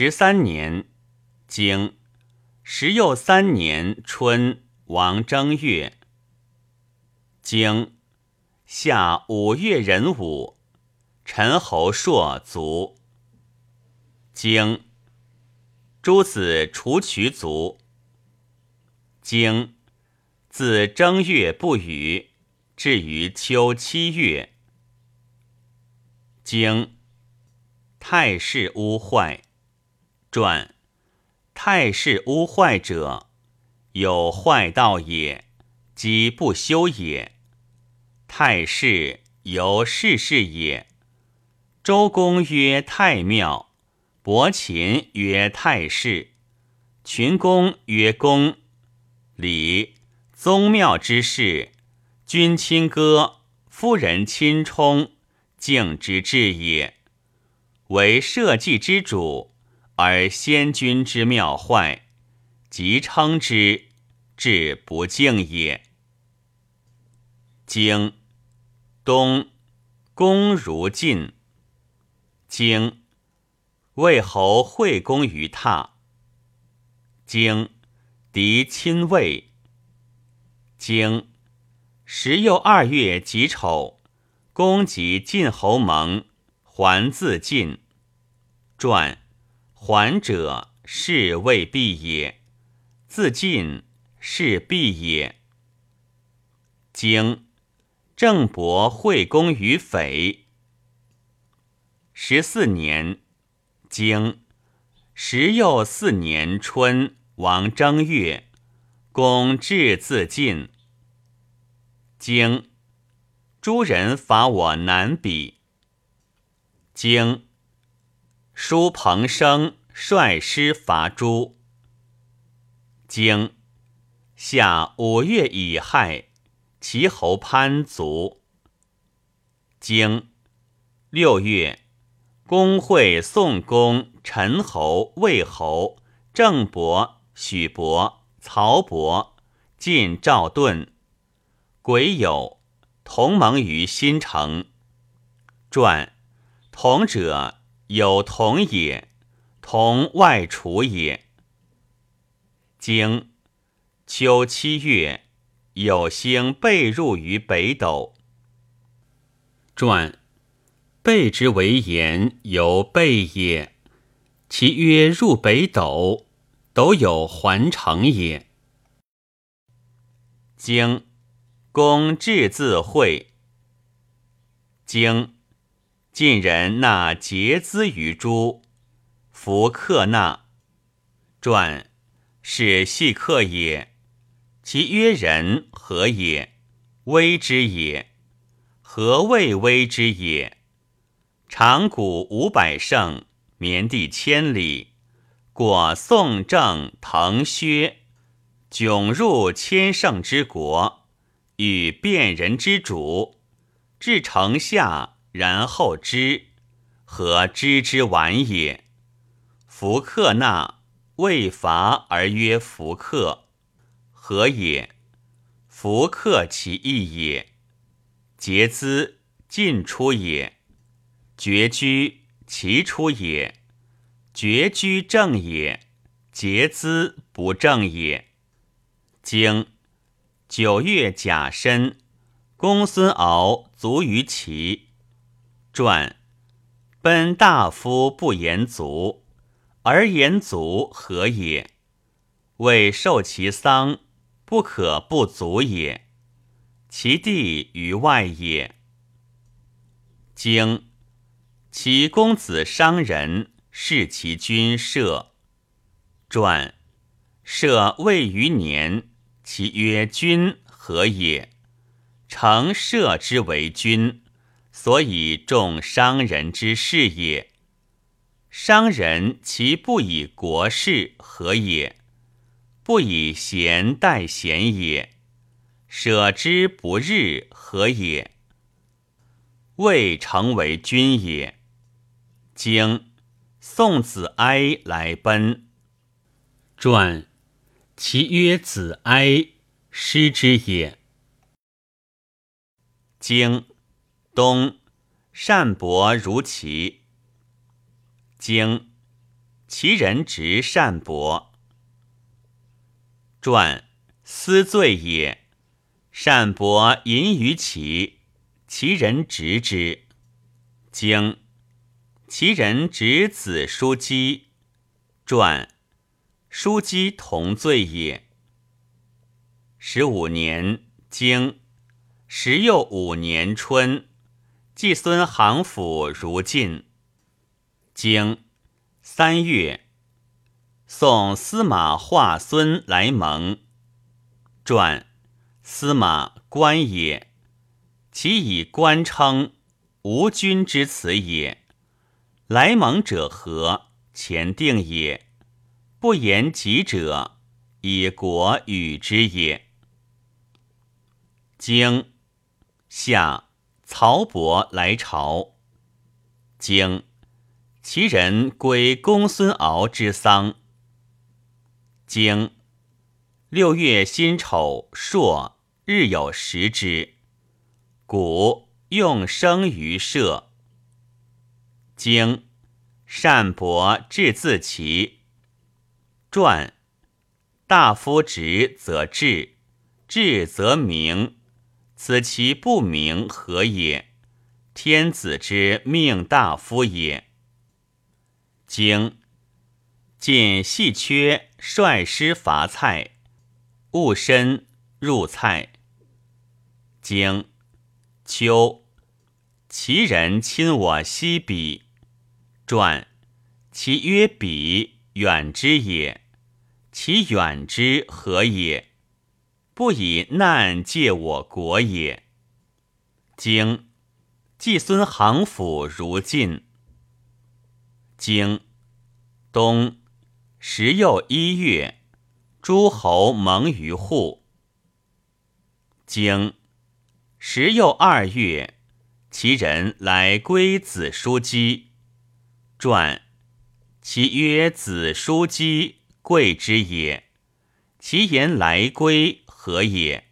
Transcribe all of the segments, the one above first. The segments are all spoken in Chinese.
十三年，经十又三年春，王正月。经夏五月壬午，陈侯朔卒。经诸子除渠卒。经自正月不雨，至于秋七月。经太室屋坏。传太室屋坏者，有坏道也，即不修也。太室由世事也。周公曰太庙，伯禽曰太室，群公曰公。礼宗庙之事，君亲歌，夫人亲冲，敬之至也。为社稷之主。而先君之妙坏，即称之，至不敬也。经东公如晋。经魏侯惠公于榻。经敌亲魏。经时又二月己丑，公即晋侯盟，还自晋。传。还者，是未必也；自尽，是必也。经郑伯惠公于匪。十四年，经时又四年春，王正月，公至自尽。经诸人伐我南鄙。经叔彭生。率师伐诸。经夏五月乙亥，齐侯潘卒。经六月，公会宋公、陈侯、魏侯、郑伯、许伯、曹伯晋赵盾，癸酉，同盟于新城。传同者有同也。同外储也。经秋七月，有星被入于北斗。传备之为言，由备也。其曰入北斗，斗有环城也。经公至自会。经晋人纳节资于诸。弗克纳传是细客也，其曰人何也？危之也。何谓危之也？长谷五百乘，绵地千里，果宋郑滕薛，迥入千乘之国，与变人之主，至城下，然后知，何知之晚也？弗克纳未伐而曰弗克，何也？弗克其义也。节资进出也。绝居其出也。绝居正也。节资不正也。经九月甲申，公孙敖卒于齐。传奔大夫不言卒。而言足何也？为受其丧，不可不足也。其地于外也。经其公子商人，弑其君社。传社未余年，其曰君何也？成社之为君，所以重商人之事也。商人其不以国事何也？不以贤待贤也。舍之不日何也？未成为君也。经宋子哀来奔。传其曰子哀，失之也。经东善伯如其。经其人直善伯。传思罪也。善伯淫于其，其人执之。经其人执子叔姬。传叔姬同罪也。十五年，经时又五年春，季孙行府如晋。经三月，送司马化孙来蒙。传。司马官也，其以官称，无君之辞也。来蒙者何？前定也。不言己者，以国与之也。经夏，曹伯来朝。经其人归公孙敖之丧。经六月辛丑朔。日有食之，古用生于社。经善伯至自齐。传大夫直则治，治则明。此其不明何也？天子之命大夫也。经晋细缺率师伐蔡，戊申入蔡。经秋，其人亲我西鄙。传其曰鄙，远之也。其远之何也？不以难借我国也。经季孙行府如晋。经冬时又一月，诸侯盟于户。经时又二月，其人来归子叔姬。传其曰子叔姬贵之也。其言来归何也？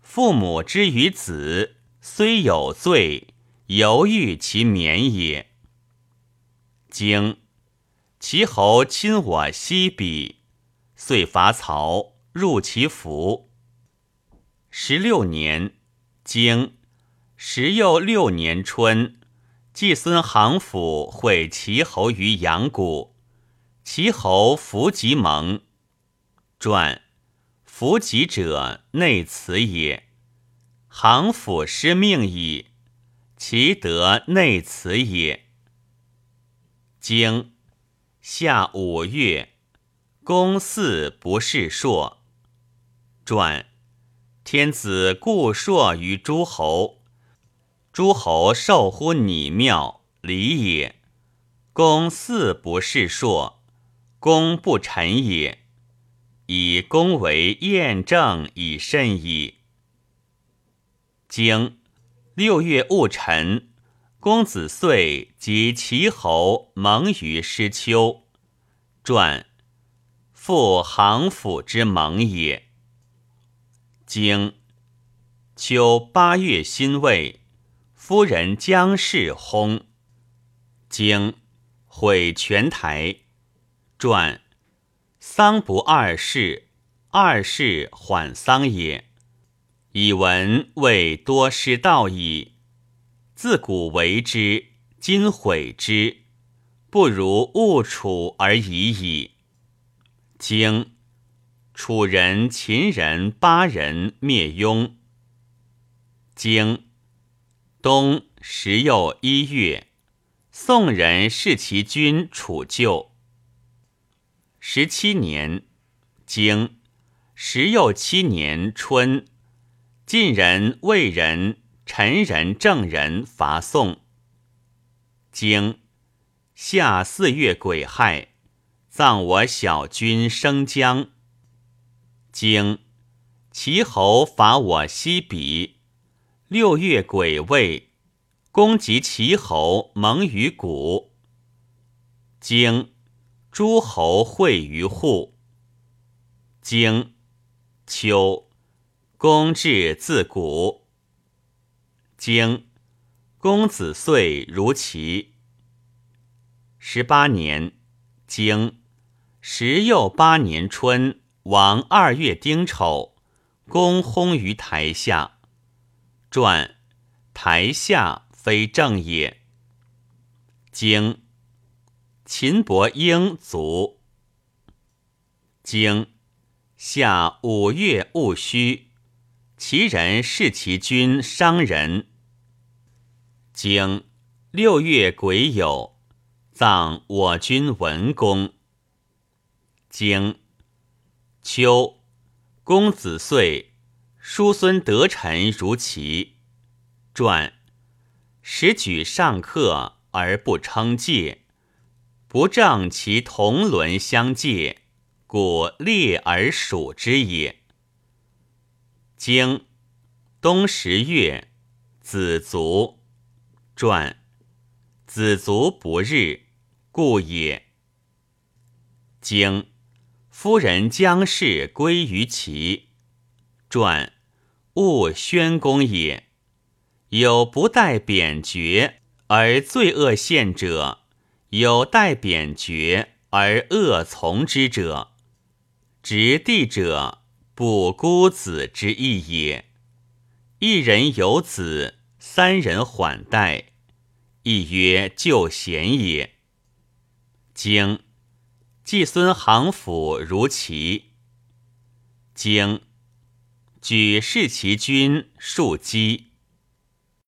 父母之于子，虽有罪，犹欲其免也。经其侯亲我西鄙，遂伐曹，入其府。十六年。经时又六年春，季孙行府会齐侯于阳谷，齐侯弗及盟。传弗及者，内辞也。行府失命矣，其德内辞也。经夏五月，公嗣不是硕。传。天子固朔于诸侯，诸侯受乎拟庙礼也。公嗣不是朔，公不臣也。以公为验证以甚矣。经六月戊辰，公子遂及齐侯盟于师丘。传复行府之盟也。经秋八月辛未，夫人姜氏薨。经毁泉台。传丧不二世，二世缓丧也。以闻未多失道矣。自古为之，今毁之，不如勿处而已矣。经。楚人、秦人、巴人灭雍。经冬十又一月，宋人弑其君楚旧。十七年，经时又七年春，晋人、魏人、陈人、郑人伐宋。经夏四月癸亥，葬我小君生姜。经齐侯伐我西鄙，六月癸未，攻击齐侯盟于谷。经诸侯会于户。经秋，公至自谷。经公子遂如齐。十八年，经十又八年春，王二月丁丑，公薨于台下。传台下非正也。经秦伯英卒。经夏五月戊戌，其人是其君伤人。经六月癸酉，葬我君文公。经秋，公子遂，叔孙得臣如齐。传时举上客而不称介，不正其同伦相借，故列而属之也。经冬十月，子卒。传子卒不日，故也。经夫人将事归于齐。传勿宣公也。有不待贬爵而罪恶现者，有待贬爵而恶从之者。执地者不孤子之意也。一人有子。三人缓待，亦曰救贤也。经季孙行府如齐。经举弑其君数击。